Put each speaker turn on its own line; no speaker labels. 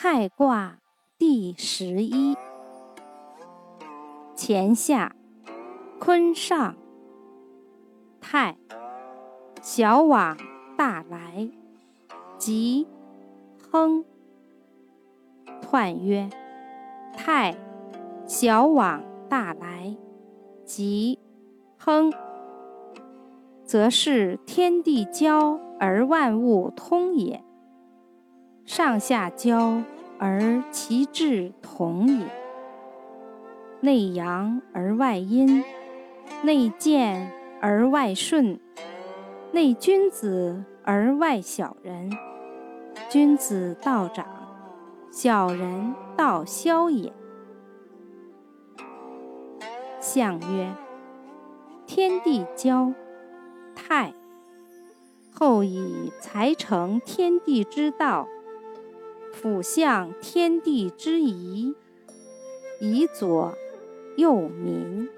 太卦第十一，乾下，坤上。太，小往大来，吉，亨。彖曰：太，小往大来，吉，亨，则是天地交而万物通也。上下交而其志同也，内阳而外阴，内健而外顺，内君子而外小人。君子道长，小人道消也。象曰：天地交，泰。后以才成天地之道。俯向天地之宜，以左右民。